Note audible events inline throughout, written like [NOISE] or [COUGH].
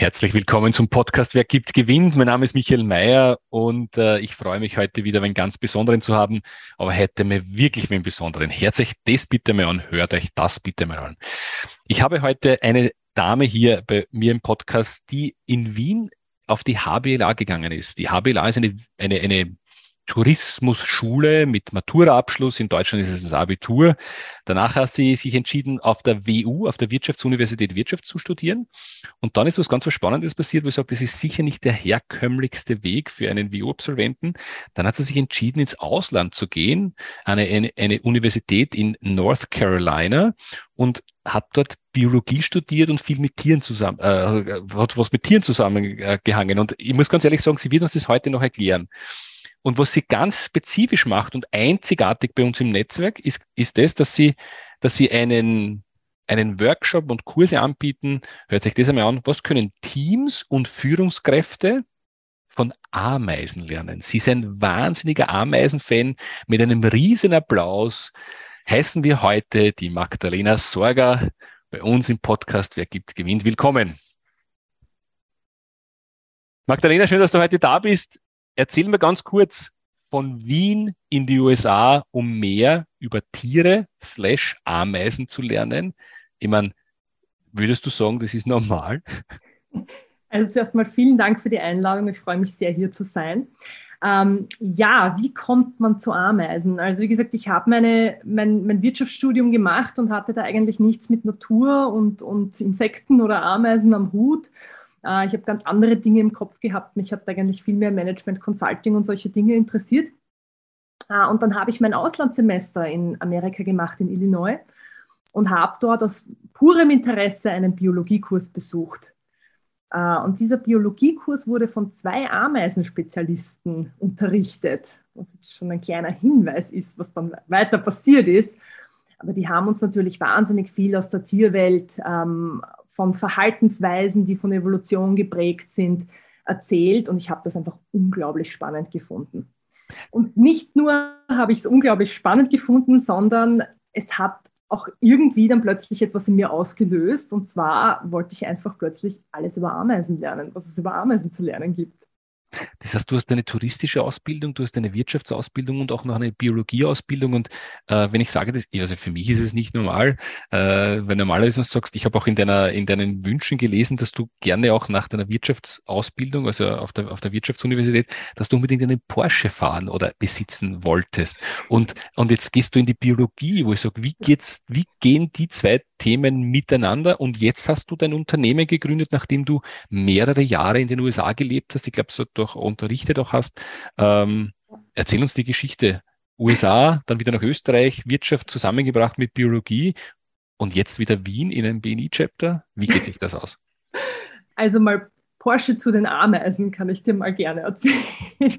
Herzlich willkommen zum Podcast Wer gibt, gewinnt. Mein Name ist Michael Mayer und äh, ich freue mich heute wieder einen ganz besonderen zu haben, aber heute mir wirklich einen besonderen. Hört euch das bitte mal an, hört euch das bitte mal an. Ich habe heute eine Dame hier bei mir im Podcast, die in Wien auf die HBLA gegangen ist. Die HBLA ist eine, eine, eine Tourismusschule mit Maturaabschluss. In Deutschland ist es das Abitur. Danach hat sie sich entschieden, auf der WU, auf der Wirtschaftsuniversität Wirtschaft zu studieren. Und dann ist was ganz was Spannendes passiert, wo ich sage, das ist sicher nicht der herkömmlichste Weg für einen WU-Absolventen. Dann hat sie sich entschieden, ins Ausland zu gehen, eine, eine, eine Universität in North Carolina und hat dort Biologie studiert und viel mit Tieren zusammen, äh, hat was mit Tieren zusammengehangen. Und ich muss ganz ehrlich sagen, sie wird uns das heute noch erklären. Und was sie ganz spezifisch macht und einzigartig bei uns im Netzwerk ist, ist das, dass sie, dass sie einen, einen Workshop und Kurse anbieten. Hört sich das einmal an. Was können Teams und Führungskräfte von Ameisen lernen? Sie sind ein wahnsinniger Ameisenfan. Mit einem riesen Applaus heißen wir heute die Magdalena Sorger bei uns im Podcast Wer gibt, gewinnt. Willkommen. Magdalena, schön, dass du heute da bist. Erzähl mir ganz kurz von Wien in die USA, um mehr über Tiere slash Ameisen zu lernen. Ich meine, würdest du sagen, das ist normal? Also zuerst mal vielen Dank für die Einladung. Ich freue mich sehr, hier zu sein. Ähm, ja, wie kommt man zu Ameisen? Also wie gesagt, ich habe mein, mein Wirtschaftsstudium gemacht und hatte da eigentlich nichts mit Natur und, und Insekten oder Ameisen am Hut äh, ich habe ganz andere Dinge im Kopf gehabt. Mich hat eigentlich viel mehr Management, Consulting und solche Dinge interessiert. Äh, und dann habe ich mein Auslandssemester in Amerika gemacht, in Illinois, und habe dort aus purem Interesse einen Biologiekurs besucht. Äh, und dieser Biologiekurs wurde von zwei Ameisenspezialisten unterrichtet, was jetzt schon ein kleiner Hinweis ist, was dann weiter passiert ist. Aber die haben uns natürlich wahnsinnig viel aus der Tierwelt ähm, von Verhaltensweisen, die von Evolution geprägt sind, erzählt. Und ich habe das einfach unglaublich spannend gefunden. Und nicht nur habe ich es unglaublich spannend gefunden, sondern es hat auch irgendwie dann plötzlich etwas in mir ausgelöst. Und zwar wollte ich einfach plötzlich alles über Ameisen lernen, was es über Ameisen zu lernen gibt. Das heißt, du hast eine touristische Ausbildung, du hast eine Wirtschaftsausbildung und auch noch eine Biologieausbildung. Und äh, wenn ich sage, das, also für mich ist es nicht normal, äh, weil normalerweise sagst, ich habe auch in deiner in deinen Wünschen gelesen, dass du gerne auch nach deiner Wirtschaftsausbildung, also auf der auf der Wirtschaftsuniversität, dass du unbedingt einen Porsche fahren oder besitzen wolltest. Und und jetzt gehst du in die Biologie, wo ich sage, wie geht's, wie gehen die zwei Themen miteinander? Und jetzt hast du dein Unternehmen gegründet, nachdem du mehrere Jahre in den USA gelebt hast. Ich glaube, so doch unterrichtet auch hast. Ähm, erzähl uns die Geschichte. USA, dann wieder nach Österreich, Wirtschaft zusammengebracht mit Biologie und jetzt wieder Wien in einem BNI-Chapter. Wie geht sich das aus? Also mal Porsche zu den Ameisen kann ich dir mal gerne erzählen.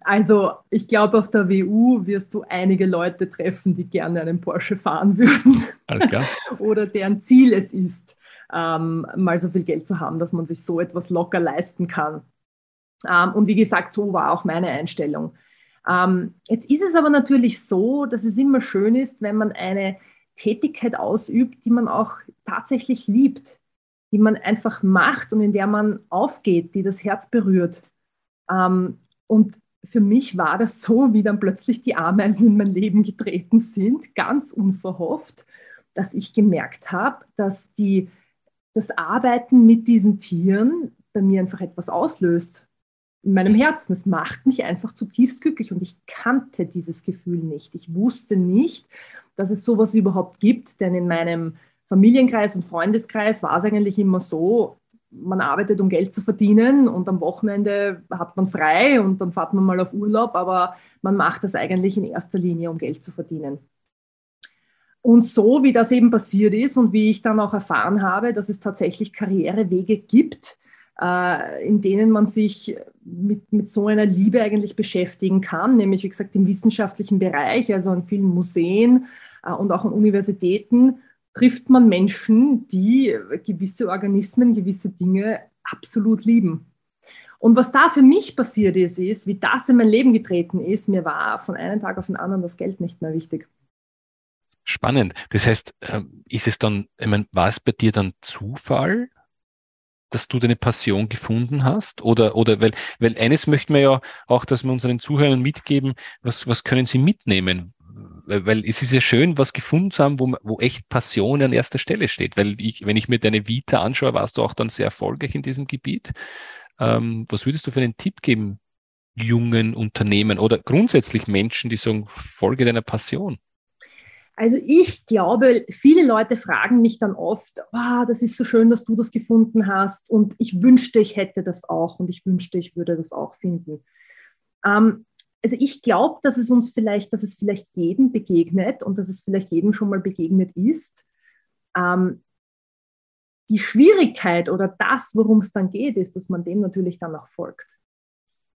Also ich glaube, auf der WU wirst du einige Leute treffen, die gerne einen Porsche fahren würden. Alles klar. [LAUGHS] Oder deren Ziel es ist, ähm, mal so viel Geld zu haben, dass man sich so etwas locker leisten kann. Ähm, und wie gesagt, so war auch meine Einstellung. Ähm, jetzt ist es aber natürlich so, dass es immer schön ist, wenn man eine Tätigkeit ausübt, die man auch tatsächlich liebt, die man einfach macht und in der man aufgeht, die das Herz berührt. Ähm, und für mich war das so, wie dann plötzlich die Ameisen in mein Leben getreten sind, ganz unverhofft, dass ich gemerkt habe, dass die, das Arbeiten mit diesen Tieren bei mir einfach etwas auslöst in meinem Herzen. Es macht mich einfach zutiefst glücklich und ich kannte dieses Gefühl nicht. Ich wusste nicht, dass es sowas überhaupt gibt, denn in meinem Familienkreis und Freundeskreis war es eigentlich immer so, man arbeitet, um Geld zu verdienen und am Wochenende hat man frei und dann fährt man mal auf Urlaub, aber man macht das eigentlich in erster Linie, um Geld zu verdienen. Und so wie das eben passiert ist und wie ich dann auch erfahren habe, dass es tatsächlich Karrierewege gibt, in denen man sich mit, mit so einer Liebe eigentlich beschäftigen kann, nämlich wie gesagt im wissenschaftlichen Bereich, also an vielen Museen äh, und auch an Universitäten, trifft man Menschen, die gewisse Organismen, gewisse Dinge absolut lieben. Und was da für mich passiert ist, ist, wie das in mein Leben getreten ist, mir war von einem Tag auf den anderen das Geld nicht mehr wichtig. Spannend. Das heißt, ähm, ist es dann, ich meine, war es bei dir dann Zufall, dass du deine Passion gefunden hast? Oder, oder weil, weil eines möchten wir ja auch, dass wir unseren Zuhörern mitgeben, was, was können sie mitnehmen? Weil, weil es ist ja schön, was gefunden zu haben, wo, wo echt Passion an erster Stelle steht. Weil ich, wenn ich mir deine Vita anschaue, warst du auch dann sehr erfolgreich in diesem Gebiet. Ähm, was würdest du für einen Tipp geben, jungen Unternehmen oder grundsätzlich Menschen, die sagen, folge deiner Passion? Also ich glaube, viele Leute fragen mich dann oft, oh, das ist so schön, dass du das gefunden hast und ich wünschte, ich hätte das auch und ich wünschte, ich würde das auch finden. Ähm, also ich glaube, dass es uns vielleicht, dass es vielleicht jedem begegnet und dass es vielleicht jedem schon mal begegnet ist. Ähm, die Schwierigkeit oder das, worum es dann geht, ist, dass man dem natürlich dann auch folgt.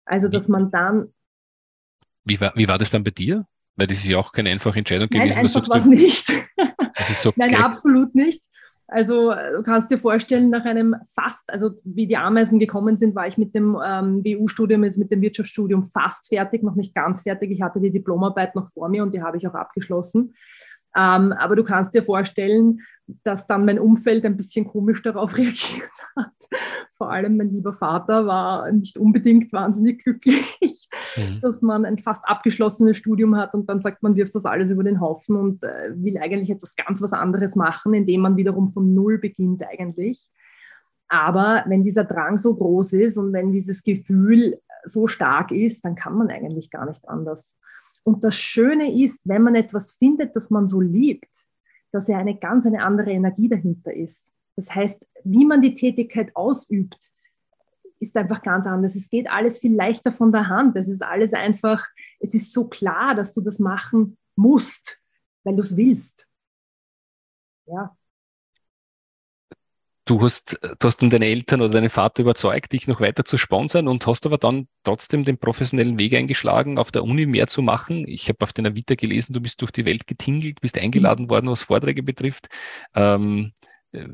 Also dass man dann. Wie war, wie war das dann bei dir? Weil das ist ja auch keine einfache Entscheidung Nein, gewesen. Einfach war es nicht. So [LAUGHS] Nein, absolut nicht. Also du kannst dir vorstellen, nach einem fast, also wie die Ameisen gekommen sind, war ich mit dem ähm, WU-Studium, also mit dem Wirtschaftsstudium fast fertig, noch nicht ganz fertig. Ich hatte die Diplomarbeit noch vor mir und die habe ich auch abgeschlossen. Ähm, aber du kannst dir vorstellen, dass dann mein Umfeld ein bisschen komisch darauf [LAUGHS] reagiert hat. Vor allem mein lieber Vater war nicht unbedingt wahnsinnig glücklich, mhm. dass man ein fast abgeschlossenes Studium hat und dann sagt man, wirft das alles über den Haufen und äh, will eigentlich etwas ganz was anderes machen, indem man wiederum von Null beginnt eigentlich. Aber wenn dieser Drang so groß ist und wenn dieses Gefühl so stark ist, dann kann man eigentlich gar nicht anders. Und das Schöne ist, wenn man etwas findet, das man so liebt, dass ja eine ganz eine andere Energie dahinter ist. Das heißt, wie man die Tätigkeit ausübt, ist einfach ganz anders. Es geht alles viel leichter von der Hand. Es ist alles einfach, es ist so klar, dass du das machen musst, weil du es willst. Ja du hast, du hast deine Eltern oder deinen Vater überzeugt, dich noch weiter zu sponsern und hast aber dann trotzdem den professionellen Weg eingeschlagen, auf der Uni mehr zu machen. Ich habe auf deiner Vita gelesen, du bist durch die Welt getingelt, bist eingeladen worden, was Vorträge betrifft. Ähm, äh,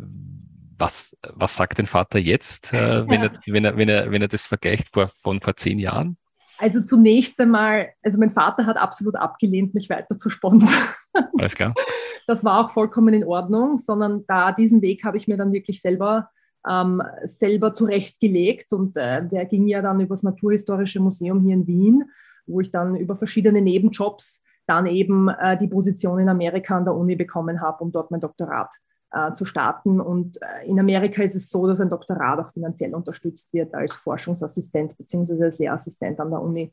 was, was sagt dein Vater jetzt, äh, wenn, er, wenn, er, wenn, er, wenn er das vergleicht vor, von vor zehn Jahren? Also zunächst einmal, also mein Vater hat absolut abgelehnt, mich weiter zu sponsern. [LAUGHS] Alles klar. Das war auch vollkommen in Ordnung, sondern da diesen Weg habe ich mir dann wirklich selber ähm, selber zurechtgelegt und äh, der ging ja dann über das Naturhistorische Museum hier in Wien, wo ich dann über verschiedene Nebenjobs dann eben äh, die Position in Amerika an der Uni bekommen habe, um dort mein Doktorat äh, zu starten. Und äh, in Amerika ist es so, dass ein Doktorat auch finanziell unterstützt wird als Forschungsassistent bzw. als Lehrassistent an der Uni.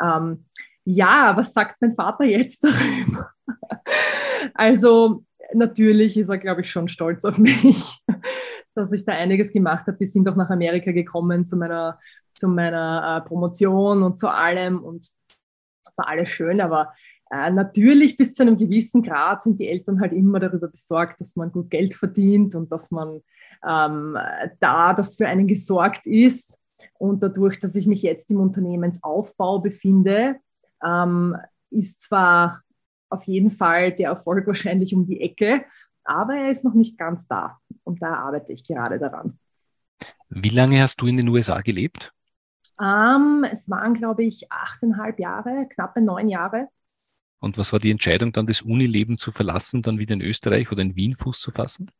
Ähm, ja, was sagt mein Vater jetzt darüber? [LAUGHS] also natürlich ist er, glaube ich, schon stolz auf mich, [LAUGHS] dass ich da einiges gemacht habe. Wir sind auch nach Amerika gekommen zu meiner, zu meiner äh, Promotion und zu allem und war alles schön, aber äh, natürlich bis zu einem gewissen Grad sind die Eltern halt immer darüber besorgt, dass man gut Geld verdient und dass man ähm, da, dass für einen gesorgt ist. Und dadurch, dass ich mich jetzt im Unternehmensaufbau befinde, ähm, ist zwar auf jeden Fall der Erfolg wahrscheinlich um die Ecke, aber er ist noch nicht ganz da. Und da arbeite ich gerade daran. Wie lange hast du in den USA gelebt? Ähm, es waren, glaube ich, achteinhalb Jahre, knappe neun Jahre. Und was war die Entscheidung dann, das Unileben zu verlassen, dann wieder in Österreich oder in Wien Fuß zu fassen?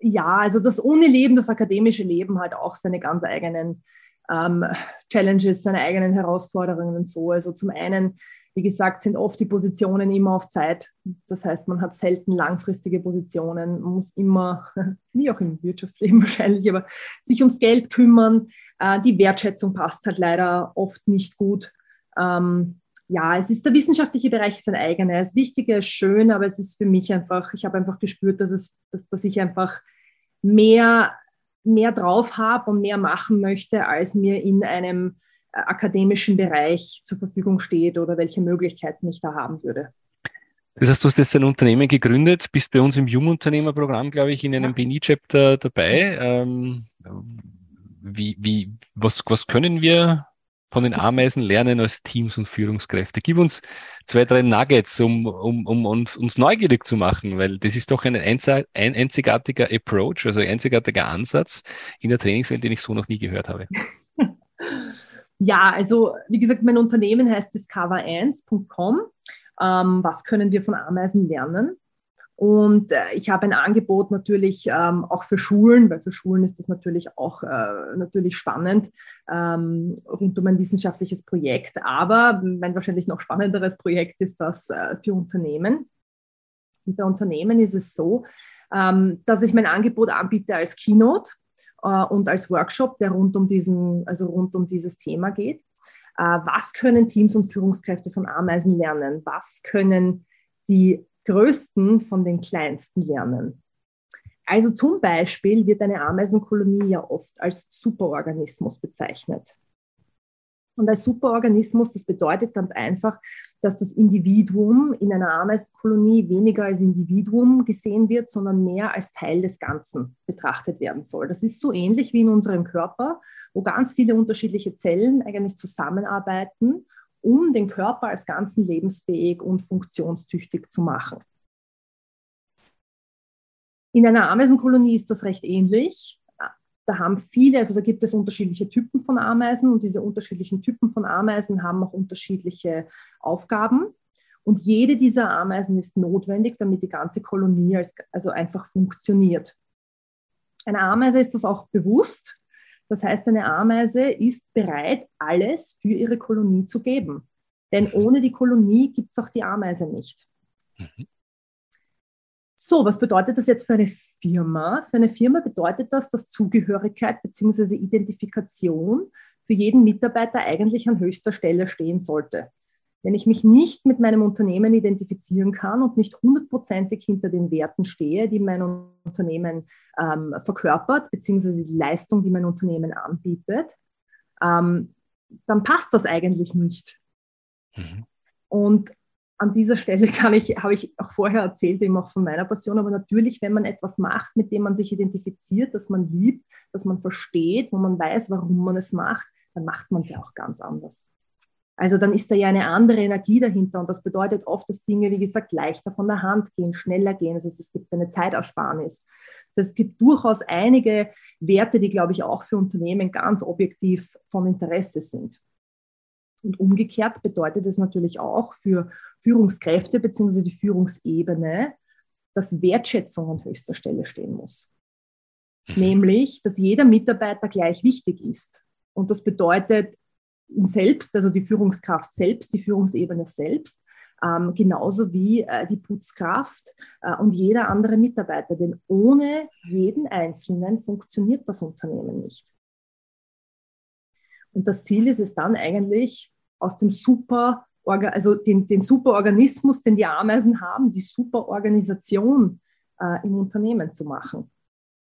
Ja, also das Unileben, das akademische Leben hat auch seine ganz eigenen ähm, Challenges, seine eigenen Herausforderungen und so. Also zum einen, wie gesagt, sind oft die Positionen immer auf Zeit. Das heißt, man hat selten langfristige Positionen, man muss immer, [LAUGHS] wie auch im Wirtschaftsleben [LAUGHS] wahrscheinlich, aber sich ums Geld kümmern. Äh, die Wertschätzung passt halt leider oft nicht gut. Ähm, ja, es ist der wissenschaftliche Bereich ist ein eigener. Das Wichtige ist schön, aber es ist für mich einfach, ich habe einfach gespürt, dass, es, dass, dass ich einfach mehr, mehr drauf habe und mehr machen möchte, als mir in einem äh, akademischen Bereich zur Verfügung steht oder welche Möglichkeiten ich da haben würde. Das heißt, du hast jetzt ein Unternehmen gegründet, bist bei uns im Jungunternehmerprogramm, glaube ich, in einem ja. BNI-Chapter dabei. Ähm, wie, wie, was, was können wir von den Ameisen lernen als Teams und Führungskräfte? Gib uns zwei, drei Nuggets, um, um, um uns, uns neugierig zu machen, weil das ist doch ein, ein einzigartiger Approach, also ein einzigartiger Ansatz in der Trainingswelt, den ich so noch nie gehört habe. [LAUGHS] Ja, also wie gesagt, mein Unternehmen heißt discover1.com. Ähm, was können wir von Ameisen lernen? Und äh, ich habe ein Angebot natürlich ähm, auch für Schulen, weil für Schulen ist das natürlich auch äh, natürlich spannend ähm, rund um ein wissenschaftliches Projekt. Aber mein wahrscheinlich noch spannenderes Projekt ist das äh, für Unternehmen. Und bei Unternehmen ist es so, ähm, dass ich mein Angebot anbiete als Keynote äh, und als Workshop, der rund um diesen, also rund um dieses Thema geht. Äh, was können Teams und Führungskräfte von Ameisen lernen? Was können die Größten von den Kleinsten lernen. Also zum Beispiel wird eine Ameisenkolonie ja oft als Superorganismus bezeichnet. Und als Superorganismus, das bedeutet ganz einfach, dass das Individuum in einer Ameisenkolonie weniger als Individuum gesehen wird, sondern mehr als Teil des Ganzen betrachtet werden soll. Das ist so ähnlich wie in unserem Körper, wo ganz viele unterschiedliche Zellen eigentlich zusammenarbeiten um den Körper als Ganzen lebensfähig und funktionstüchtig zu machen. In einer Ameisenkolonie ist das recht ähnlich. Da haben viele, also da gibt es unterschiedliche Typen von Ameisen und diese unterschiedlichen Typen von Ameisen haben auch unterschiedliche Aufgaben. Und jede dieser Ameisen ist notwendig, damit die ganze Kolonie als, also einfach funktioniert. Einer Ameise ist das auch bewusst, das heißt, eine Ameise ist bereit, alles für ihre Kolonie zu geben. Denn mhm. ohne die Kolonie gibt es auch die Ameise nicht. Mhm. So, was bedeutet das jetzt für eine Firma? Für eine Firma bedeutet das, dass Zugehörigkeit bzw. Identifikation für jeden Mitarbeiter eigentlich an höchster Stelle stehen sollte. Wenn ich mich nicht mit meinem Unternehmen identifizieren kann und nicht hundertprozentig hinter den Werten stehe, die mein Unternehmen ähm, verkörpert, beziehungsweise die Leistung, die mein Unternehmen anbietet, ähm, dann passt das eigentlich nicht. Mhm. Und an dieser Stelle kann ich, habe ich auch vorher erzählt, eben auch von meiner Passion, aber natürlich, wenn man etwas macht, mit dem man sich identifiziert, das man liebt, das man versteht, wo man weiß, warum man es macht, dann macht man es ja auch ganz anders. Also dann ist da ja eine andere Energie dahinter und das bedeutet oft, dass Dinge, wie gesagt, leichter von der Hand gehen, schneller gehen. Das heißt, es gibt eine Zeitersparnis. Das heißt, es gibt durchaus einige Werte, die, glaube ich, auch für Unternehmen ganz objektiv von Interesse sind. Und umgekehrt bedeutet es natürlich auch für Führungskräfte bzw. die Führungsebene, dass Wertschätzung an höchster Stelle stehen muss. Mhm. Nämlich, dass jeder Mitarbeiter gleich wichtig ist. Und das bedeutet, selbst, also die Führungskraft selbst, die Führungsebene selbst, ähm, genauso wie äh, die Putzkraft äh, und jeder andere Mitarbeiter. Denn ohne jeden Einzelnen funktioniert das Unternehmen nicht. Und das Ziel ist es dann eigentlich, aus dem Super, also den, den Superorganismus, den die Ameisen haben, die Superorganisation äh, im Unternehmen zu machen.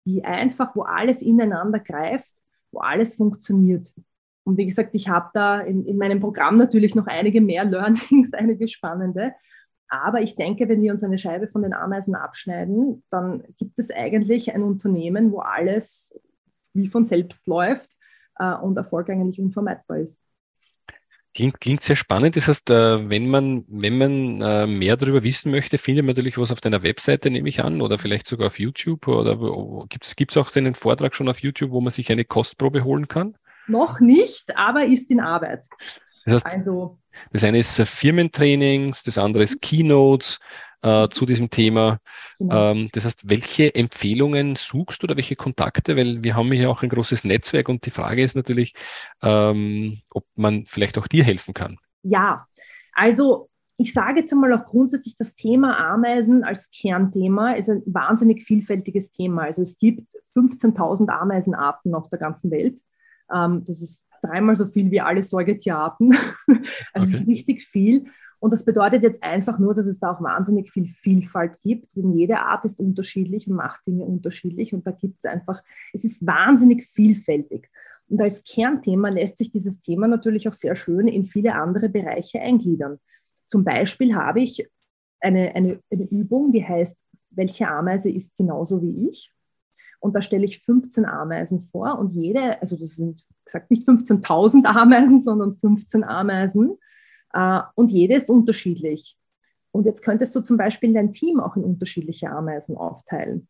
Die einfach, wo alles ineinander greift, wo alles funktioniert. Und wie gesagt, ich habe da in, in meinem Programm natürlich noch einige mehr [LAUGHS] Learnings, einige spannende. Aber ich denke, wenn wir uns eine Scheibe von den Ameisen abschneiden, dann gibt es eigentlich ein Unternehmen, wo alles wie von selbst läuft äh, und Erfolg eigentlich unvermeidbar ist. Klingt, klingt sehr spannend. Das heißt, äh, wenn man, wenn man äh, mehr darüber wissen möchte, findet man natürlich was auf deiner Webseite, nehme ich an, oder vielleicht sogar auf YouTube. Oder gibt es auch den Vortrag schon auf YouTube, wo man sich eine Kostprobe holen kann? Noch nicht, aber ist in Arbeit. Das heißt, also, das eine ist äh, Firmentrainings, das andere ist Keynotes äh, zu diesem Thema. Genau. Ähm, das heißt, welche Empfehlungen suchst du oder welche Kontakte? Weil wir haben hier auch ein großes Netzwerk und die Frage ist natürlich, ähm, ob man vielleicht auch dir helfen kann. Ja, also ich sage jetzt einmal auch grundsätzlich, das Thema Ameisen als Kernthema ist ein wahnsinnig vielfältiges Thema. Also es gibt 15.000 Ameisenarten auf der ganzen Welt. Ähm, das ist dreimal so viel wie alle Säugetierarten. [LAUGHS] also okay. es ist richtig viel. Und das bedeutet jetzt einfach nur, dass es da auch wahnsinnig viel Vielfalt gibt. Denn jede Art ist unterschiedlich und macht Dinge unterschiedlich. Und da gibt es einfach, es ist wahnsinnig vielfältig. Und als Kernthema lässt sich dieses Thema natürlich auch sehr schön in viele andere Bereiche eingliedern. Zum Beispiel habe ich eine, eine, eine Übung, die heißt, welche Ameise ist genauso wie ich? Und da stelle ich 15 Ameisen vor und jede, also das sind gesagt nicht 15.000 Ameisen, sondern 15 Ameisen. Äh, und jede ist unterschiedlich. Und jetzt könntest du zum Beispiel dein Team auch in unterschiedliche Ameisen aufteilen.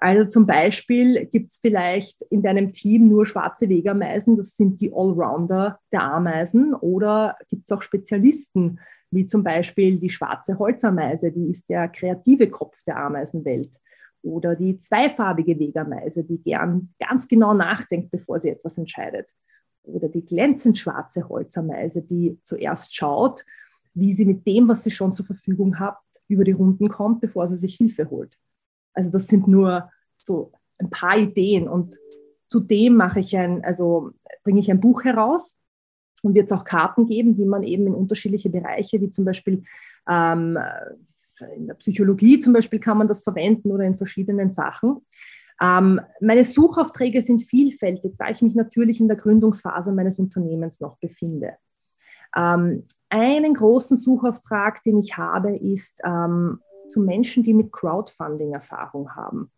Also zum Beispiel gibt es vielleicht in deinem Team nur schwarze Wegameisen, das sind die Allrounder der Ameisen, oder gibt es auch Spezialisten, wie zum Beispiel die schwarze Holzameise, die ist der kreative Kopf der Ameisenwelt, oder die zweifarbige Wegameise, die gern ganz genau nachdenkt, bevor sie etwas entscheidet, oder die glänzend schwarze Holzameise, die zuerst schaut, wie sie mit dem, was sie schon zur Verfügung hat, über die Runden kommt, bevor sie sich Hilfe holt. Also das sind nur so ein paar Ideen und zudem mache ich ein, also bringe ich ein Buch heraus und wird es auch Karten geben, die man eben in unterschiedliche Bereiche, wie zum Beispiel ähm, in der Psychologie zum Beispiel kann man das verwenden oder in verschiedenen Sachen. Ähm, meine Suchaufträge sind vielfältig, da ich mich natürlich in der Gründungsphase meines Unternehmens noch befinde. Ähm, einen großen Suchauftrag, den ich habe, ist ähm, zu Menschen, die mit Crowdfunding Erfahrung haben.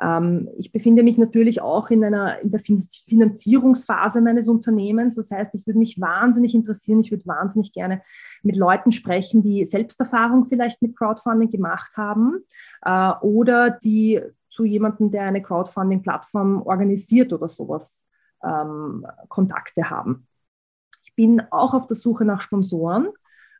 Ähm, ich befinde mich natürlich auch in, einer, in der Finanzierungsphase meines Unternehmens. Das heißt, ich würde mich wahnsinnig interessieren, ich würde wahnsinnig gerne mit Leuten sprechen, die Selbsterfahrung vielleicht mit Crowdfunding gemacht haben äh, oder die zu jemandem, der eine Crowdfunding-Plattform organisiert oder sowas, ähm, Kontakte haben. Ich bin auch auf der Suche nach Sponsoren.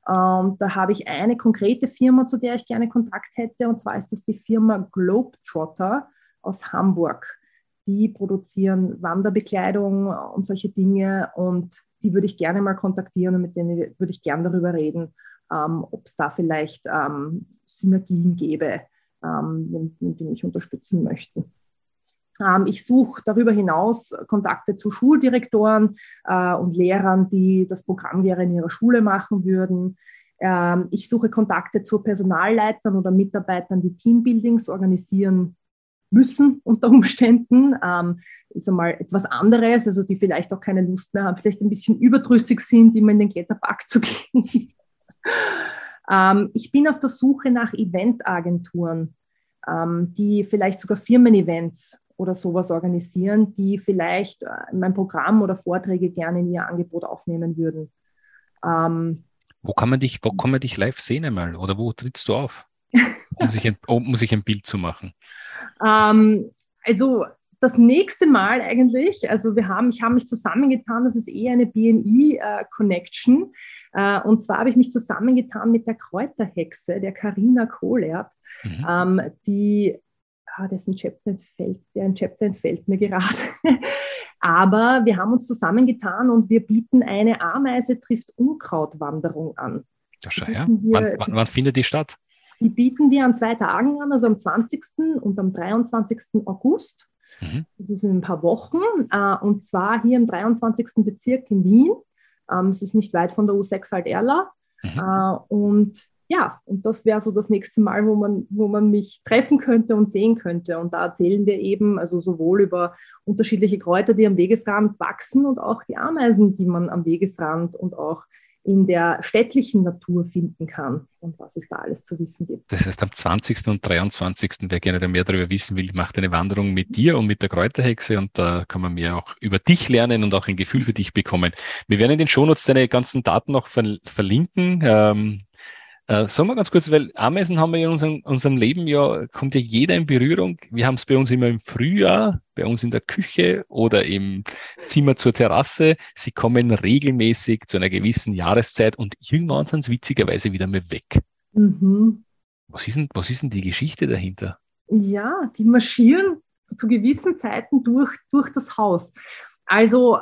Ähm, da habe ich eine konkrete Firma, zu der ich gerne Kontakt hätte, und zwar ist das die Firma Globetrotter aus Hamburg. Die produzieren Wanderbekleidung und solche Dinge und die würde ich gerne mal kontaktieren und mit denen würde ich gerne darüber reden, ähm, ob es da vielleicht ähm, Synergien gäbe, ähm, wenn, die mich unterstützen möchten. Ähm, ich suche darüber hinaus Kontakte zu Schuldirektoren äh, und Lehrern, die das Programm gerne in ihrer Schule machen würden. Ähm, ich suche Kontakte zu Personalleitern oder Mitarbeitern, die Teambuildings organisieren müssen unter Umständen, ähm, ist einmal etwas anderes, also die vielleicht auch keine Lust mehr haben, vielleicht ein bisschen überdrüssig sind, immer in den Kletterpark zu [LAUGHS] gehen. ähm, ich bin auf der Suche nach Eventagenturen, ähm, die vielleicht sogar Firmen-Events oder sowas organisieren, die vielleicht äh, mein Programm oder Vorträge gerne in ihr Angebot aufnehmen würden. Ähm, wo kann man dich, wo kann man dich live sehen einmal oder wo trittst du auf, um [LAUGHS] sich ein, um sich ein Bild zu machen? Ähm, also das nächste Mal eigentlich, also wir haben, ich habe mich zusammengetan, das ist eher eine BNI-Connection. Äh, äh, und zwar habe ich mich zusammengetan mit der Kräuterhexe, der Karina Kohlert, mhm. ähm, die, ah, dessen Chapter entfällt, deren Chapter entfällt mir gerade. [LAUGHS] Aber wir haben uns zusammengetan und wir bieten eine Ameise trifft Unkrautwanderung an. Ja, her. Wann, wann, wann findet die statt? Die bieten wir an zwei Tagen an, also am 20. und am 23. August. Mhm. Das ist in ein paar Wochen. Äh, und zwar hier im 23. Bezirk in Wien. Ähm, es ist nicht weit von der U6 Alt-Erla. Mhm. Äh, und ja, und das wäre so das nächste Mal, wo man, wo man mich treffen könnte und sehen könnte. Und da erzählen wir eben also sowohl über unterschiedliche Kräuter, die am Wegesrand wachsen und auch die Ameisen, die man am Wegesrand und auch in der städtlichen Natur finden kann und was es da alles zu wissen gibt. Das heißt, am 20. und 23. wer gerne mehr darüber wissen will, macht eine Wanderung mit dir und mit der Kräuterhexe und da kann man mehr auch über dich lernen und auch ein Gefühl für dich bekommen. Wir werden in den Shownotes deine ganzen Daten noch verlinken. Ähm, äh, sagen wir ganz kurz, weil Ameisen haben wir in unserem, unserem Leben ja, kommt ja jeder in Berührung. Wir haben es bei uns immer im Frühjahr, bei uns in der Küche oder im Zimmer zur Terrasse. Sie kommen regelmäßig zu einer gewissen Jahreszeit und irgendwann sind sie witzigerweise wieder mal weg. Mhm. Was, ist denn, was ist denn die Geschichte dahinter? Ja, die marschieren zu gewissen Zeiten durch, durch das Haus. Also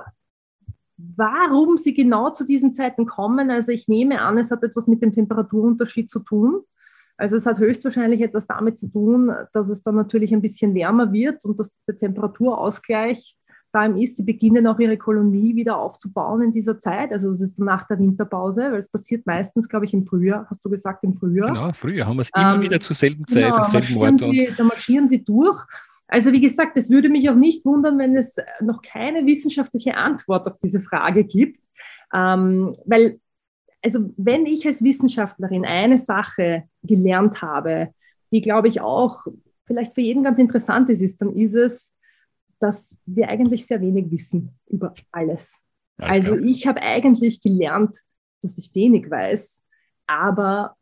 Warum sie genau zu diesen Zeiten kommen, also ich nehme an, es hat etwas mit dem Temperaturunterschied zu tun. Also es hat höchstwahrscheinlich etwas damit zu tun, dass es dann natürlich ein bisschen wärmer wird und dass der Temperaturausgleich da ist. Sie beginnen auch ihre Kolonie wieder aufzubauen in dieser Zeit. Also es ist nach der Winterpause, weil es passiert meistens, glaube ich, im Frühjahr. Hast du gesagt, im Frühjahr? Genau, Frühjahr haben wir es immer ähm, wieder zur selben Zeit, genau, am selben Ort. Sie, da marschieren sie durch also wie gesagt, es würde mich auch nicht wundern, wenn es noch keine wissenschaftliche Antwort auf diese Frage gibt, ähm, weil also wenn ich als Wissenschaftlerin eine Sache gelernt habe, die glaube ich auch vielleicht für jeden ganz interessant ist, ist, dann ist es, dass wir eigentlich sehr wenig wissen über alles. alles also ich habe eigentlich gelernt, dass ich wenig weiß, aber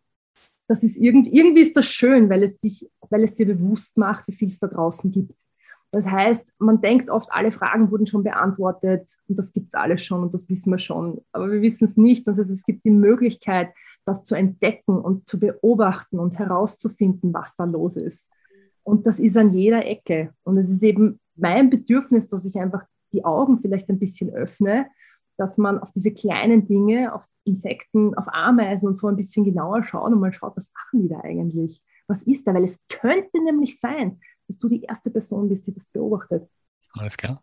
das ist irgend, irgendwie ist das schön, weil es, dich, weil es dir bewusst macht, wie viel es da draußen gibt. Das heißt, man denkt oft, alle Fragen wurden schon beantwortet und das gibt es alles schon und das wissen wir schon. Aber wir wissen es nicht. Das heißt, es gibt die Möglichkeit, das zu entdecken und zu beobachten und herauszufinden, was da los ist. Und das ist an jeder Ecke. Und es ist eben mein Bedürfnis, dass ich einfach die Augen vielleicht ein bisschen öffne, dass man auf diese kleinen Dinge, auf Insekten, auf Ameisen und so ein bisschen genauer schaut und mal schaut, was machen die da eigentlich? Was ist da? Weil es könnte nämlich sein, dass du die erste Person bist, die das beobachtet. Alles klar.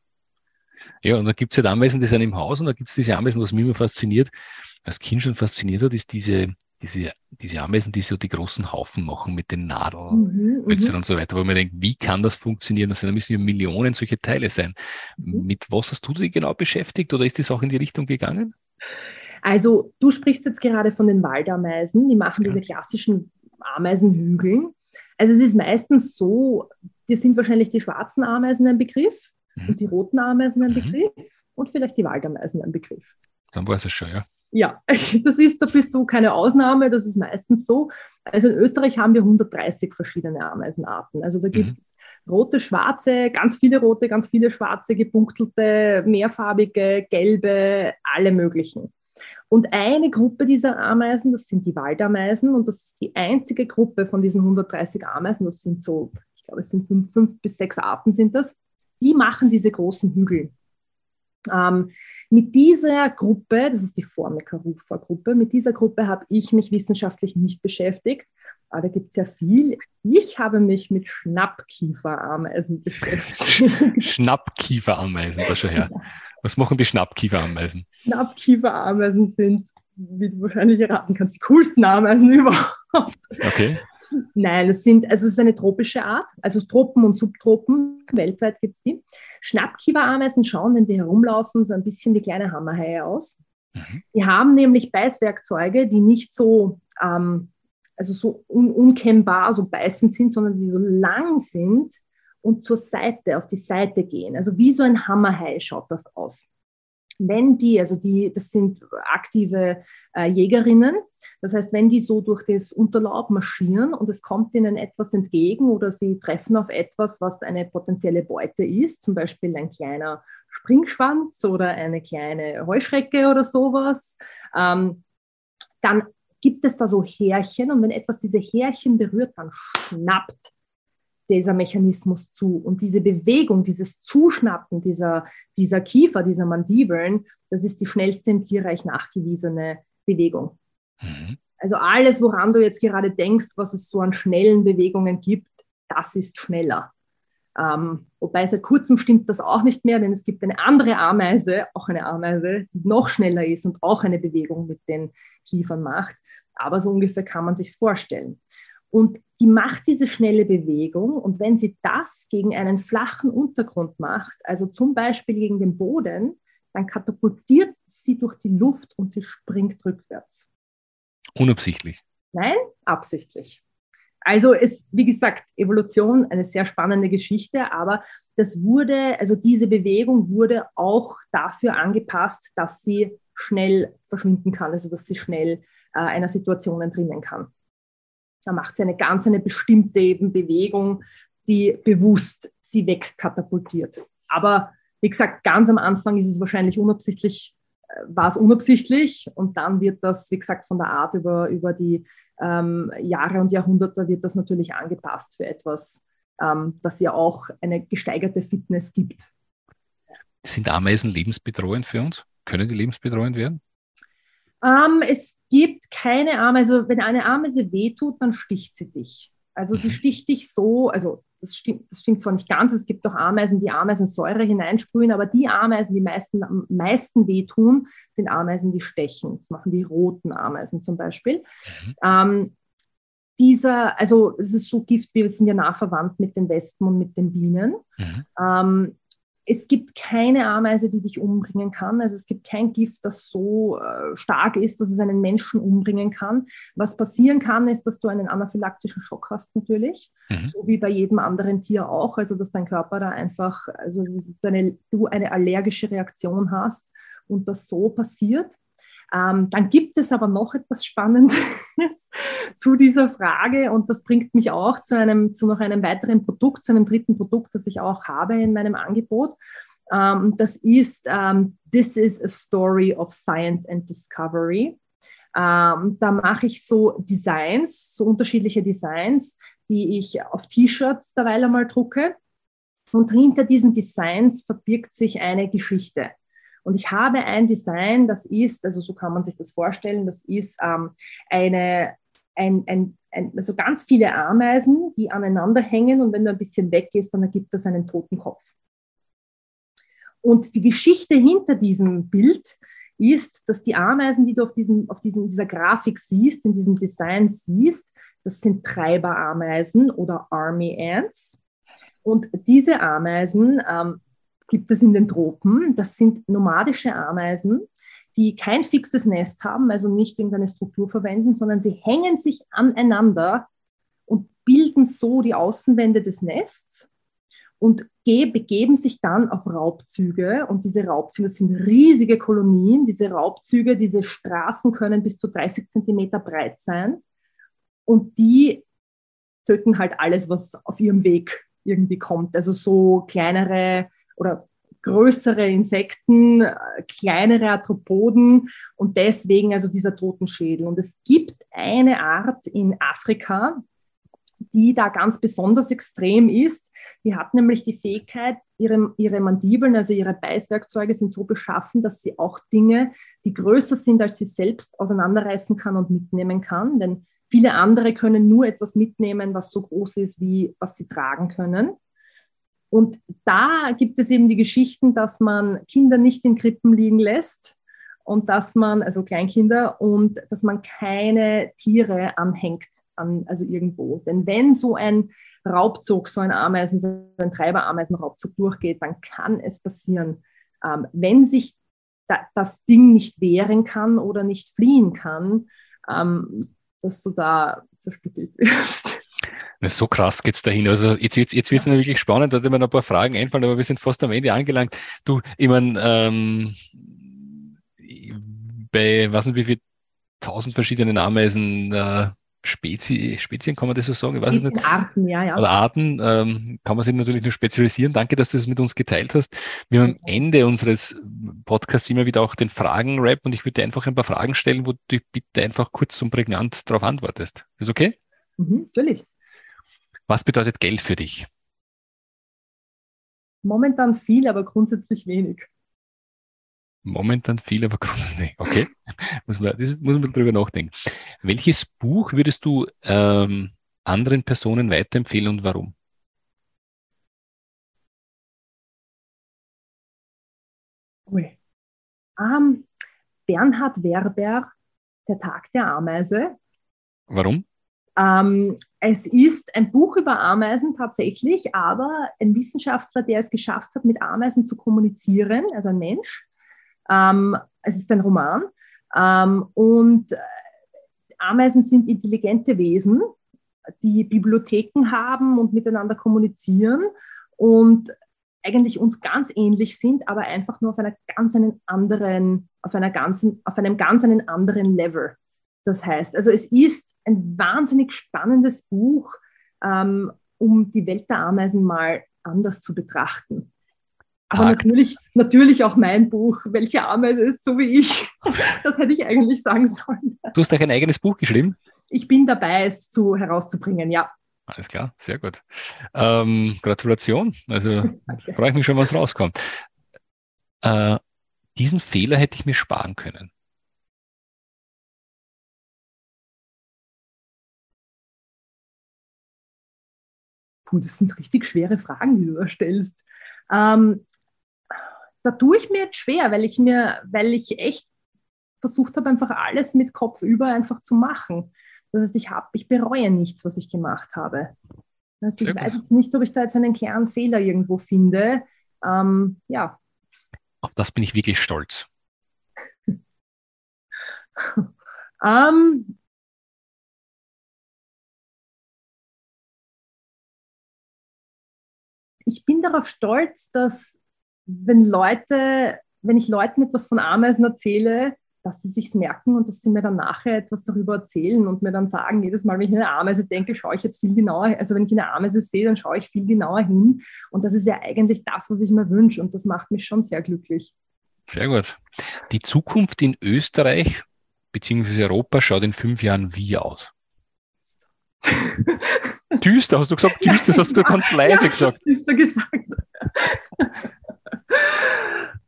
Ja, und da gibt es halt Ameisen, die sind im Haus und da gibt es diese Ameisen, was mich immer fasziniert, als Kind schon fasziniert hat, ist diese, diese, diese Ameisen, die so die großen Haufen machen mit den Nadeln, mhm, mhm. und so weiter, wo man denkt, wie kann das funktionieren? Also, da müssen ja Millionen solche Teile sein. Mhm. Mit was hast du dich genau beschäftigt oder ist das auch in die Richtung gegangen? Also du sprichst jetzt gerade von den Waldameisen, die machen ja. diese klassischen Ameisenhügeln. Also es ist meistens so, dir sind wahrscheinlich die schwarzen Ameisen ein Begriff mhm. und die roten Ameisen ein mhm. Begriff und vielleicht die Waldameisen ein Begriff. Dann weiß es schon, ja. Ja, [LAUGHS] das ist, da bist du keine Ausnahme, das ist meistens so. Also in Österreich haben wir 130 verschiedene Ameisenarten. Also da gibt es mhm. rote, schwarze, ganz viele rote, ganz viele schwarze, gepunktelte, mehrfarbige, gelbe, alle möglichen. Und eine Gruppe dieser Ameisen, das sind die Waldameisen und das ist die einzige Gruppe von diesen 130 Ameisen, das sind so, ich glaube, es sind fünf, fünf bis sechs Arten sind das, die machen diese großen Hügel. Ähm, mit dieser Gruppe, das ist die Formica-Rufa-Gruppe, mit dieser Gruppe habe ich mich wissenschaftlich nicht beschäftigt, aber da gibt es ja viel. Ich habe mich mit Schnappkieferameisen beschäftigt. [LAUGHS] Schnappkieferameisen, das schon her. Was machen die Schnappkieferameisen? Schnappkieferameisen sind, wie du wahrscheinlich erraten kannst, die coolsten Ameisen [LAUGHS] überhaupt. Okay. Nein, es sind, also es ist eine tropische Art, also Tropen und Subtropen, weltweit gibt es die. Schnappkieferameisen schauen, wenn sie herumlaufen, so ein bisschen wie kleine Hammerhaie aus. Mhm. Die haben nämlich Beißwerkzeuge, die nicht so, ähm, also so un unkennbar, so beißend sind, sondern die so lang sind und zur Seite, auf die Seite gehen. Also wie so ein Hammerhai schaut das aus. Wenn die, also die, das sind aktive äh, Jägerinnen, das heißt, wenn die so durch das Unterlaub marschieren und es kommt ihnen etwas entgegen oder sie treffen auf etwas, was eine potenzielle Beute ist, zum Beispiel ein kleiner Springschwanz oder eine kleine Heuschrecke oder sowas, ähm, dann gibt es da so Härchen und wenn etwas diese Härchen berührt, dann schnappt dieser Mechanismus zu. Und diese Bewegung, dieses Zuschnappen dieser, dieser Kiefer, dieser Mandibeln, das ist die schnellste im Tierreich nachgewiesene Bewegung. Mhm. Also alles, woran du jetzt gerade denkst, was es so an schnellen Bewegungen gibt, das ist schneller. Ähm, wobei seit kurzem stimmt das auch nicht mehr, denn es gibt eine andere Ameise, auch eine Ameise, die noch schneller ist und auch eine Bewegung mit den Kiefern macht. Aber so ungefähr kann man sich vorstellen. Und die macht diese schnelle Bewegung und wenn sie das gegen einen flachen Untergrund macht, also zum Beispiel gegen den Boden, dann katapultiert sie durch die Luft und sie springt rückwärts. Unabsichtlich. Nein, absichtlich. Also ist, wie gesagt, Evolution eine sehr spannende Geschichte, aber das wurde, also diese Bewegung wurde auch dafür angepasst, dass sie schnell verschwinden kann, also dass sie schnell äh, einer Situation entrinnen kann. Da macht sie eine ganz eine bestimmte eben Bewegung, die bewusst sie wegkatapultiert. Aber wie gesagt, ganz am Anfang ist es wahrscheinlich unabsichtlich, äh, war es unabsichtlich und dann wird das, wie gesagt, von der Art über, über die ähm, Jahre und Jahrhunderte wird das natürlich angepasst für etwas, ähm, das ja auch eine gesteigerte Fitness gibt. Sind Ameisen lebensbedrohend für uns? Können die lebensbedrohend werden? Ähm, es gibt keine Ameise, also wenn eine Ameise wehtut, dann sticht sie dich. Also sie mhm. sticht dich so, also das stimmt, das stimmt zwar nicht ganz, es gibt auch Ameisen, die Ameisensäure hineinsprühen, aber die Ameisen, die meisten, am meisten wehtun, sind Ameisen, die stechen. Das machen die roten Ameisen zum Beispiel. Mhm. Ähm, dieser, also es ist so Gift, wir sind ja nah verwandt mit den Wespen und mit den Bienen. Mhm. Ähm, es gibt keine Ameise, die dich umbringen kann. Also es gibt kein Gift, das so äh, stark ist, dass es einen Menschen umbringen kann. Was passieren kann, ist, dass du einen anaphylaktischen Schock hast natürlich, mhm. so wie bei jedem anderen Tier auch. Also dass dein Körper da einfach, also eine, du eine allergische Reaktion hast und das so passiert. Ähm, dann gibt es aber noch etwas Spannendes [LAUGHS] zu dieser Frage und das bringt mich auch zu, einem, zu noch einem weiteren Produkt, zu einem dritten Produkt, das ich auch habe in meinem Angebot. Ähm, das ist ähm, This is a Story of Science and Discovery. Ähm, da mache ich so Designs, so unterschiedliche Designs, die ich auf T-Shirts derweil einmal drucke. Und hinter diesen Designs verbirgt sich eine Geschichte. Und ich habe ein Design, das ist, also so kann man sich das vorstellen, das ist ähm, eine, ein, ein, ein, also ganz viele Ameisen, die aneinander hängen und wenn du ein bisschen weggehst, dann ergibt das einen toten Kopf. Und die Geschichte hinter diesem Bild ist, dass die Ameisen, die du auf, diesem, auf diesem, dieser Grafik siehst, in diesem Design siehst, das sind Treiberameisen oder Army Ants. Und diese Ameisen ähm, gibt es in den Tropen. Das sind nomadische Ameisen, die kein fixes Nest haben, also nicht irgendeine Struktur verwenden, sondern sie hängen sich aneinander und bilden so die Außenwände des Nests und begeben sich dann auf Raubzüge. Und diese Raubzüge sind riesige Kolonien. Diese Raubzüge, diese Straßen können bis zu 30 Zentimeter breit sein. Und die töten halt alles, was auf ihrem Weg irgendwie kommt. Also so kleinere oder größere Insekten, äh, kleinere Arthropoden und deswegen also dieser Totenschädel. Und es gibt eine Art in Afrika, die da ganz besonders extrem ist. Die hat nämlich die Fähigkeit, ihre, ihre Mandibeln, also ihre Beißwerkzeuge sind so beschaffen, dass sie auch Dinge, die größer sind als sie selbst, auseinanderreißen kann und mitnehmen kann. Denn viele andere können nur etwas mitnehmen, was so groß ist, wie was sie tragen können. Und da gibt es eben die Geschichten, dass man Kinder nicht in Krippen liegen lässt und dass man, also Kleinkinder, und dass man keine Tiere anhängt, an, also irgendwo. Denn wenn so ein Raubzug, so ein Ameisen, so ein Treiberameisenraubzug durchgeht, dann kann es passieren, ähm, wenn sich da, das Ding nicht wehren kann oder nicht fliehen kann, ähm, dass du da zerstückelt wirst. So krass geht's dahin. Also jetzt, jetzt, jetzt wissen wir wirklich spannend, da hat mir noch ein paar Fragen einfallen, aber wir sind fast am Ende angelangt. Du, ich meine, ähm, bei was nicht wie viel tausend verschiedenen Ameisen äh, Spezi Spezien, kann man das so sagen? Ich weiß nicht. Arten, ja, ja. Oder Arten ähm, kann man sich natürlich nur spezialisieren. Danke, dass du es mit uns geteilt hast. Wir haben am Ende unseres Podcasts immer wieder auch den Fragen-Rap und ich würde dir einfach ein paar Fragen stellen, wo du bitte einfach kurz und prägnant darauf antwortest. Ist okay? Mhm, natürlich. Was bedeutet Geld für dich? Momentan viel, aber grundsätzlich wenig. Momentan viel, aber grundsätzlich. Okay, [LAUGHS] muss man, das muss man drüber nachdenken. Welches Buch würdest du ähm, anderen Personen weiterempfehlen und warum? Ui. Um, Bernhard Werber, Der Tag der Ameise. Warum? Ähm, es ist ein Buch über Ameisen tatsächlich, aber ein Wissenschaftler, der es geschafft hat, mit Ameisen zu kommunizieren, also ein Mensch. Ähm, es ist ein Roman. Ähm, und äh, Ameisen sind intelligente Wesen, die Bibliotheken haben und miteinander kommunizieren und eigentlich uns ganz ähnlich sind, aber einfach nur auf einer ganz einen anderen, auf einer ganzen, auf einem ganz einen anderen Level das heißt. Also es ist ein wahnsinnig spannendes Buch, ähm, um die Welt der Ameisen mal anders zu betrachten. Aber natürlich, natürlich auch mein Buch, welche Ameise ist so wie ich. Das hätte ich eigentlich sagen sollen. Du hast euch ein eigenes Buch geschrieben? Ich bin dabei, es zu, herauszubringen, ja. Alles klar, sehr gut. Ähm, Gratulation. Also [LAUGHS] freue ich mich schon, was rauskommt. Äh, diesen Fehler hätte ich mir sparen können. Puh, das sind richtig schwere Fragen, die du da stellst. Ähm, da tue ich mir jetzt schwer, weil ich mir, weil ich echt versucht habe, einfach alles mit Kopf über einfach zu machen. Das heißt, ich, hab, ich bereue nichts, was ich gemacht habe. Das heißt, ich weiß jetzt nicht, ob ich da jetzt einen klaren Fehler irgendwo finde. Ähm, ja. Auf das bin ich wirklich stolz. [LAUGHS] ähm, ich bin darauf stolz, dass wenn Leute, wenn ich Leuten etwas von Ameisen erzähle, dass sie sich merken und dass sie mir dann nachher etwas darüber erzählen und mir dann sagen, jedes Mal, wenn ich eine Ameise denke, schaue ich jetzt viel genauer, also wenn ich eine Ameise sehe, dann schaue ich viel genauer hin. Und das ist ja eigentlich das, was ich mir wünsche und das macht mich schon sehr glücklich. Sehr gut. Die Zukunft in Österreich bzw. Europa schaut in fünf Jahren wie aus? [LAUGHS] düster, hast du gesagt, düster, das hast du ganz leise ja, gesagt. Düster gesagt.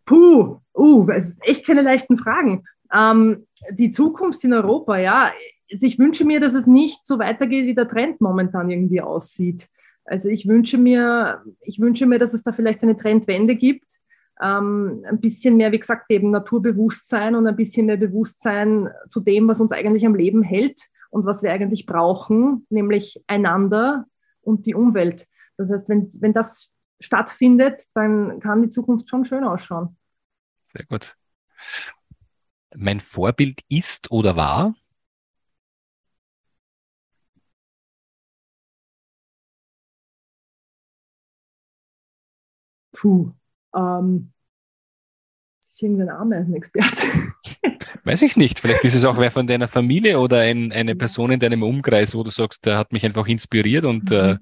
Puh, uh, es ist echt keine leichten Fragen. Ähm, die Zukunft in Europa, ja, also ich wünsche mir, dass es nicht so weitergeht, wie der Trend momentan irgendwie aussieht. Also ich wünsche mir, ich wünsche mir, dass es da vielleicht eine Trendwende gibt. Ähm, ein bisschen mehr, wie gesagt, eben Naturbewusstsein und ein bisschen mehr Bewusstsein zu dem, was uns eigentlich am Leben hält und was wir eigentlich brauchen, nämlich einander und die Umwelt. Das heißt, wenn, wenn das stattfindet, dann kann die Zukunft schon schön ausschauen. Sehr gut. Mein Vorbild ist oder war? Puh, ähm, ist irgendein Ameisenexperte. Weiß ich nicht. Vielleicht ist es auch wer von deiner Familie oder ein, eine Person in deinem Umkreis, wo du sagst, der hat mich einfach inspiriert und äh, mhm.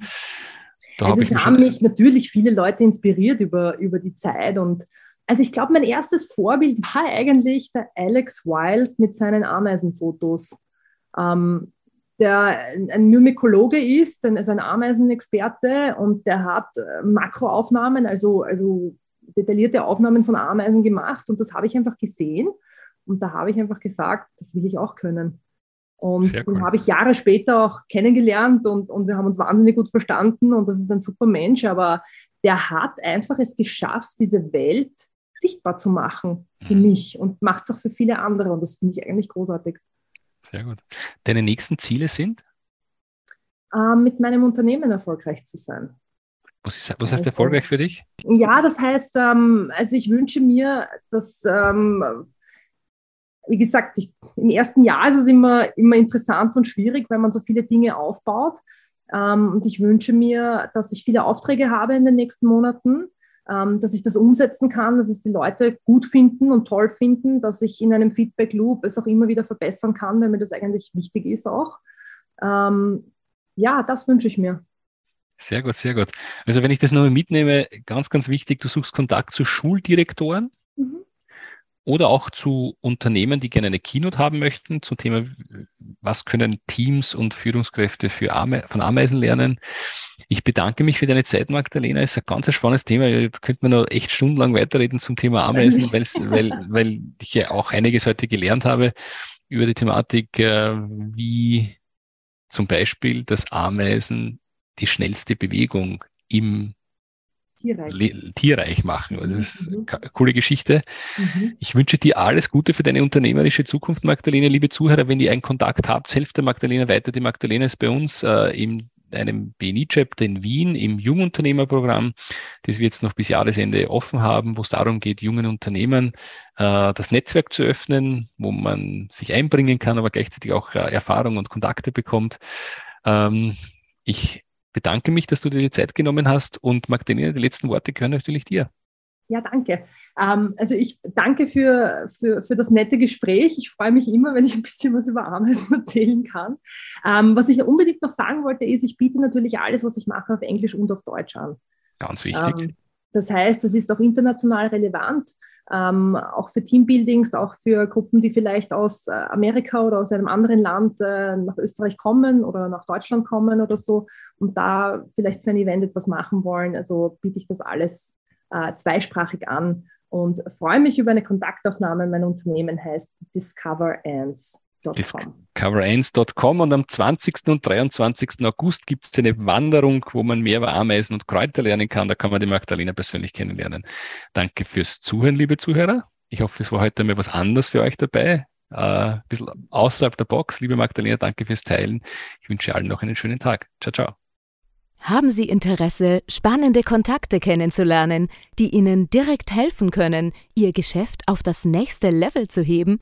da also habe ich es haben mich natürlich viele Leute inspiriert über, über die Zeit und also ich glaube, mein erstes Vorbild [LAUGHS] war eigentlich der Alex Wild mit seinen Ameisenfotos. Ähm, der ein Myrmekologe ist, also ein Ameisenexperte und der hat äh, Makroaufnahmen, also, also detaillierte Aufnahmen von Ameisen gemacht und das habe ich einfach gesehen und da habe ich einfach gesagt, das will ich auch können. Und cool. den habe ich Jahre später auch kennengelernt und, und wir haben uns wahnsinnig gut verstanden und das ist ein super Mensch, aber der hat einfach es geschafft, diese Welt sichtbar zu machen für mhm. mich und macht es auch für viele andere. Und das finde ich eigentlich großartig. Sehr gut. Deine nächsten Ziele sind? Ähm, mit meinem Unternehmen erfolgreich zu sein. Was, ist, was heißt also, erfolgreich für dich? Ja, das heißt, ähm, also ich wünsche mir, dass, ähm, wie gesagt, ich, im ersten Jahr ist es immer, immer interessant und schwierig, weil man so viele Dinge aufbaut. Ähm, und ich wünsche mir, dass ich viele Aufträge habe in den nächsten Monaten ähm, dass ich das umsetzen kann, dass es die Leute gut finden und toll finden, dass ich in einem Feedback Loop es auch immer wieder verbessern kann, weil mir das eigentlich wichtig ist auch. Ähm, ja, das wünsche ich mir. Sehr gut, sehr gut. Also wenn ich das nochmal mitnehme, ganz, ganz wichtig, du suchst Kontakt zu Schuldirektoren, oder auch zu Unternehmen, die gerne eine Keynote haben möchten zum Thema, was können Teams und Führungskräfte für Ame von Ameisen lernen. Ich bedanke mich für deine Zeit, Magdalena. Es ist ein ganz spannendes Thema. Da könnte man noch echt stundenlang weiterreden zum Thema Ameisen, weil, weil ich ja auch einiges heute gelernt habe über die Thematik, äh, wie zum Beispiel das Ameisen die schnellste Bewegung im tierreich, tierreich machen. Also das ist mhm. eine coole Geschichte. Mhm. Ich wünsche dir alles Gute für deine unternehmerische Zukunft, Magdalena. Liebe Zuhörer, wenn ihr einen Kontakt habt, helft der Magdalena weiter. Die Magdalena ist bei uns äh, im einem BNI-Chapter in Wien im Jungunternehmerprogramm, das wir jetzt noch bis Jahresende offen haben, wo es darum geht, jungen Unternehmern äh, das Netzwerk zu öffnen, wo man sich einbringen kann, aber gleichzeitig auch äh, Erfahrung und Kontakte bekommt. Ähm, ich bedanke mich, dass du dir die Zeit genommen hast und Magdalena, die letzten Worte gehören natürlich dir. Ja, danke. Ähm, also ich danke für, für, für das nette Gespräch. Ich freue mich immer, wenn ich ein bisschen was über Ameisen [LAUGHS] erzählen kann. Ähm, was ich unbedingt noch sagen wollte, ist, ich biete natürlich alles, was ich mache, auf Englisch und auf Deutsch an. Ganz wichtig. Ähm, das heißt, das ist auch international relevant ähm, auch für Teambuildings, auch für Gruppen, die vielleicht aus äh, Amerika oder aus einem anderen Land äh, nach Österreich kommen oder nach Deutschland kommen oder so und da vielleicht für ein Event etwas machen wollen. Also biete ich das alles äh, zweisprachig an und freue mich über eine Kontaktaufnahme. Mein Unternehmen heißt Discover Ants. Discover1.com und am 20. und 23. August gibt es eine Wanderung, wo man mehr über Ameisen und Kräuter lernen kann. Da kann man die Magdalena persönlich kennenlernen. Danke fürs Zuhören, liebe Zuhörer. Ich hoffe, es war heute mal was anderes für euch dabei. Äh, ein bisschen außerhalb der Box. Liebe Magdalena, danke fürs Teilen. Ich wünsche allen noch einen schönen Tag. Ciao, ciao. Haben Sie Interesse, spannende Kontakte kennenzulernen, die Ihnen direkt helfen können, Ihr Geschäft auf das nächste Level zu heben?